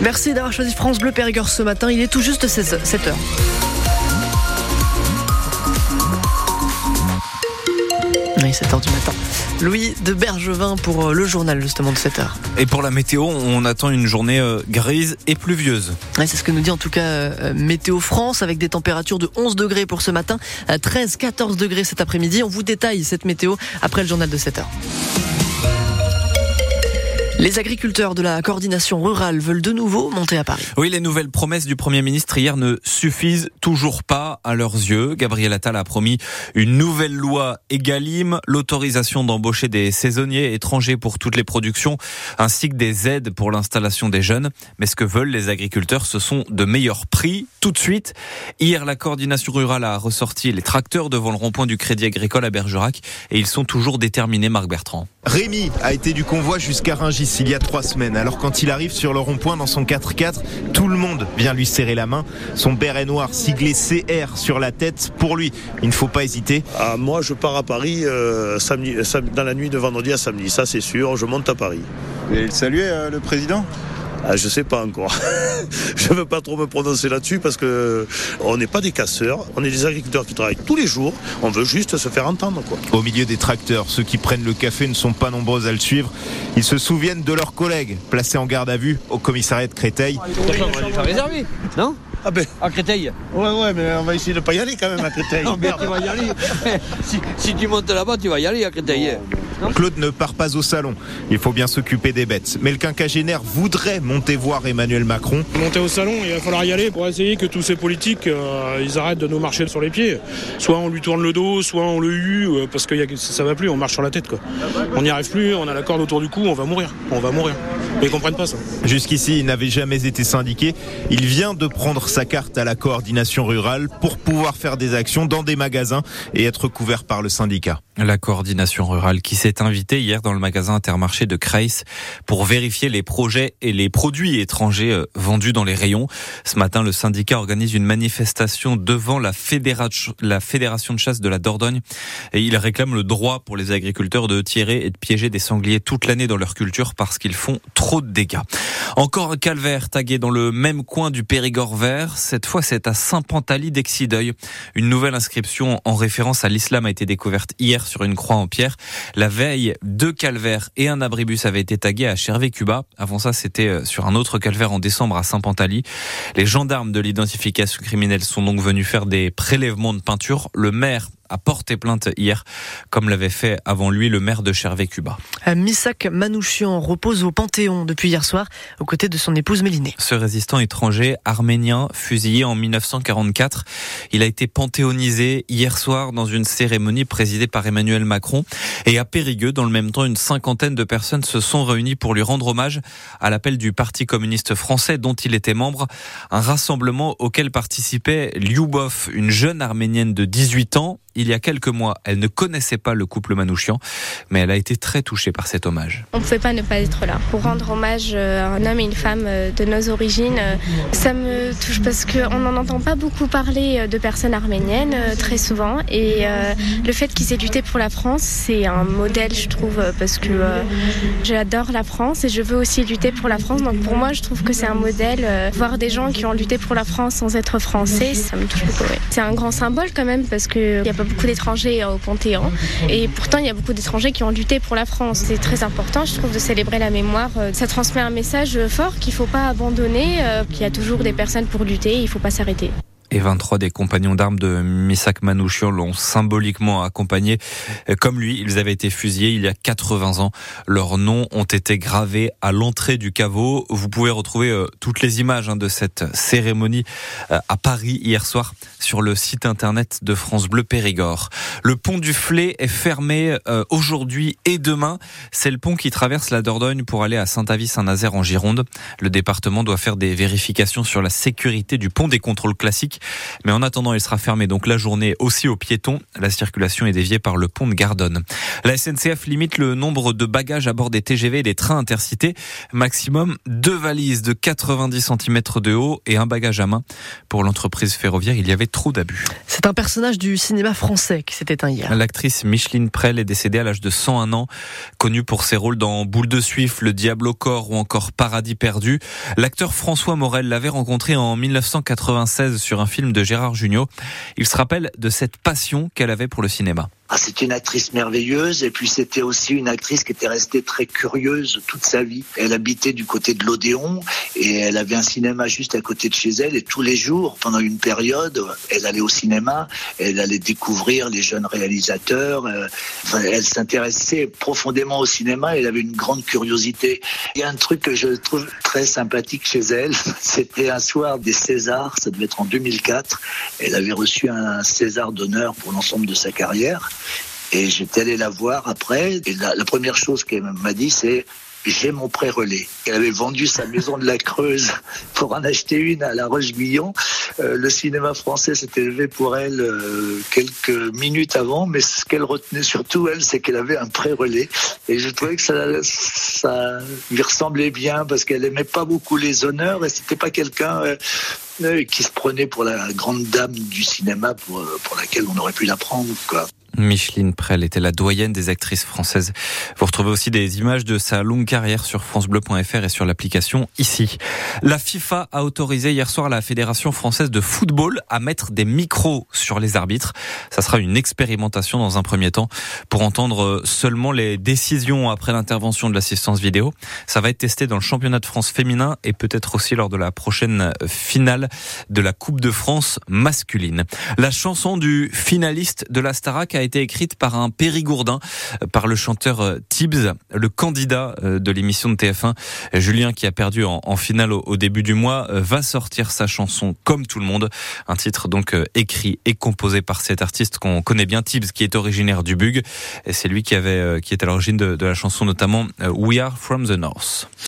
Merci d'avoir choisi France Bleu Périgord ce matin. Il est tout juste 16, 7 heures. Oui, 7h du matin. Louis de Bergevin pour euh, le journal justement de 7h. Et pour la météo, on attend une journée euh, grise et pluvieuse. c'est ce que nous dit en tout cas euh, Météo France avec des températures de 11 degrés pour ce matin, 13-14 degrés cet après-midi. On vous détaille cette météo après le journal de 7h. Les agriculteurs de la coordination rurale veulent de nouveau monter à Paris. Oui, les nouvelles promesses du Premier ministre hier ne suffisent toujours pas à leurs yeux. Gabriel Attal a promis une nouvelle loi Egalim, l'autorisation d'embaucher des saisonniers étrangers pour toutes les productions, ainsi que des aides pour l'installation des jeunes. Mais ce que veulent les agriculteurs, ce sont de meilleurs prix tout de suite. Hier, la coordination rurale a ressorti les tracteurs devant le rond-point du Crédit Agricole à Bergerac et ils sont toujours déterminés, Marc Bertrand. Rémi a été du convoi jusqu'à Rungis il y a trois semaines. Alors quand il arrive sur le rond-point dans son 4x4, tout le monde vient lui serrer la main. Son béret noir siglé CR sur la tête. Pour lui, il ne faut pas hésiter. Ah, moi, je pars à Paris euh, samedi, dans la nuit de vendredi à samedi. Ça, c'est sûr. Je monte à Paris. Et il saluait euh, le président? Ah, je sais pas encore. je veux pas trop me prononcer là-dessus parce que on n'est pas des casseurs, on est des agriculteurs qui travaillent tous les jours. On veut juste se faire entendre, quoi. Au milieu des tracteurs, ceux qui prennent le café ne sont pas nombreux à le suivre. Ils se souviennent de leurs collègues placés en garde à vue au commissariat de Créteil. réservé, non ah ben. À Créteil Ouais, ouais, mais on va essayer de pas y aller quand même à Créteil. non, mais tu vas y aller. si, si, tu montes là-bas, tu vas y aller à Créteil. Claude ne part pas au salon. Il faut bien s'occuper des bêtes. Mais le quinquagénaire voudrait monter voir Emmanuel Macron. Monter au salon, il va falloir y aller pour essayer que tous ces politiques, euh, ils arrêtent de nous marcher sur les pieds. Soit on lui tourne le dos, soit on le hue, euh, parce que ça va plus, on marche sur la tête. Quoi. On n'y arrive plus, on a la corde autour du cou, on va mourir. On va mourir. Mais ils comprennent pas ça. Jusqu'ici, il n'avait jamais été syndiqué. Il vient de prendre sa carte à la coordination rurale pour pouvoir faire des actions dans des magasins et être couvert par le syndicat. La coordination rurale qui s'est invitée hier dans le magasin Intermarché de Kreis pour vérifier les projets et les produits étrangers euh, vendus dans les rayons. Ce matin, le syndicat organise une manifestation devant la, fédération, la fédération de chasse de la Dordogne et il réclame le droit pour les agriculteurs de tirer et de piéger des sangliers toute l'année dans leur culture parce qu'ils font trop de dégâts. Encore un calvaire tagué dans le même coin du Périgord vert. Cette fois, c'est à Saint-Pantaly d'Exideuil. Une nouvelle inscription en référence à l'islam a été découverte hier sur une croix en pierre. La veille, deux calvaires et un abribus avaient été tagués à Chervé-Cuba. Avant ça, c'était euh, sur un autre calvaire en décembre à Saint-Pantaly. Les gendarmes de l'identification criminelle sont donc venus faire des prélèvements de peinture. Le maire a porté plainte hier, comme l'avait fait avant lui le maire de Chervé-Cuba. Misak Manouchian repose au Panthéon depuis hier soir, aux côtés de son épouse Mélinée. Ce résistant étranger arménien, fusillé en 1944, il a été panthéonisé hier soir dans une cérémonie présidée par Emmanuel Macron. Et à Périgueux, dans le même temps, une cinquantaine de personnes se sont réunies pour lui rendre hommage à l'appel du Parti communiste français dont il était membre. Un rassemblement auquel participait Lyubov, une jeune arménienne de 18 ans il y a quelques mois. Elle ne connaissait pas le couple Manouchian, mais elle a été très touchée par cet hommage. On ne pouvait pas ne pas être là. Pour rendre hommage euh, à un homme et une femme euh, de nos origines, euh, ça me touche parce qu'on n'en entend pas beaucoup parler de personnes arméniennes très souvent. Et le fait qu'ils aient lutté pour la France, c'est un modèle, je trouve, parce que j'adore la France et je veux aussi lutter pour la France. Donc pour moi, je trouve que c'est un modèle. Voir des gens qui ont lutté pour la France sans être français, ça me touche beaucoup. C'est un grand symbole quand même parce qu'il a pas beaucoup d'étrangers au Panthéon. Et pourtant, il y a beaucoup d'étrangers qui ont lutté pour la France. C'est très important, je trouve, de célébrer la mémoire. Ça transmet un message fort qu'il ne faut pas abandonner, euh, qu'il y a toujours des personnes pour lutter, il ne faut pas s'arrêter et 23 des compagnons d'armes de Misak Manouchian l'ont symboliquement accompagné. Comme lui, ils avaient été fusillés il y a 80 ans. Leurs noms ont été gravés à l'entrée du caveau. Vous pouvez retrouver euh, toutes les images hein, de cette cérémonie euh, à Paris hier soir sur le site internet de France Bleu Périgord. Le pont du Flé est fermé euh, aujourd'hui et demain. C'est le pont qui traverse la Dordogne pour aller à Saint-Avis-Saint-Nazaire en Gironde. Le département doit faire des vérifications sur la sécurité du pont des contrôles classiques Mais en attendant, il sera fermé donc la journée aussi aux piétons. La circulation est déviée par le pont de Gardonne. La SNCF limite le nombre de bagages à bord des TGV et des trains intercités. Maximum deux valises de 90 cm de haut et un bagage à main. Pour l'entreprise ferroviaire, il y avait trop d'abus. C'est un personnage du cinéma français qui s'est éteint hier. L'actrice Micheline Prel est décédée à l'âge de 101 ans, connue pour ses rôles dans Boule de Suif, Le Diable au corps ou encore Paradis perdu. L'acteur François Morel l'avait rencontré en 1996 sur un film de Gérard Jugnot. Il se rappelle de cette passion qu'elle avait pour le cinéma. Ah, c'était une actrice merveilleuse et puis c'était aussi une actrice qui était restée très curieuse toute sa vie. Elle habitait du côté de l'Odéon et elle avait un cinéma juste à côté de chez elle et tous les jours, pendant une période, elle allait au cinéma, elle allait découvrir les jeunes réalisateurs. Euh, elle s'intéressait profondément au cinéma, elle avait une grande curiosité. Il y a un truc que je trouve très sympathique chez elle, c'était un soir des Césars, ça devait être en 2004. Elle avait reçu un César d'honneur pour l'ensemble de sa carrière. Et j'étais allé la voir après. Et la, première chose qu'elle m'a dit, c'est j'ai mon pré-relais. Elle avait vendu sa maison de la Creuse pour en acheter une à la Roche-Guillon. Euh, le cinéma français s'était levé pour elle euh, quelques minutes avant, mais ce qu'elle retenait surtout, elle, c'est qu'elle avait un pré-relais. Et je trouvais que ça, ça lui ressemblait bien parce qu'elle aimait pas beaucoup les honneurs et c'était pas quelqu'un euh, qui se prenait pour la grande dame du cinéma pour, pour laquelle on aurait pu la prendre. Quoi. Micheline Prel était la doyenne des actrices françaises. Vous retrouvez aussi des images de sa longue carrière sur francebleu.fr et sur l'application ici. La FIFA a autorisé hier soir la Fédération française de football à mettre des micros sur les arbitres. Ça sera une expérimentation dans un premier temps pour entendre seulement les décisions après l'intervention de l'assistance vidéo. Ça va être testé dans le championnat de France féminin et peut-être aussi lors de la prochaine finale de la Coupe de France masculine. La chanson du finaliste de la Starac a été écrite par un périgourdin, par le chanteur Tibbs, le candidat de l'émission de TF1. Julien, qui a perdu en, finale au, début du mois, va sortir sa chanson comme tout le monde. Un titre donc écrit et composé par cet artiste qu'on connaît bien, Tibbs, qui est originaire du Bug. C'est lui qui avait, qui est à l'origine de la chanson notamment We Are From the North.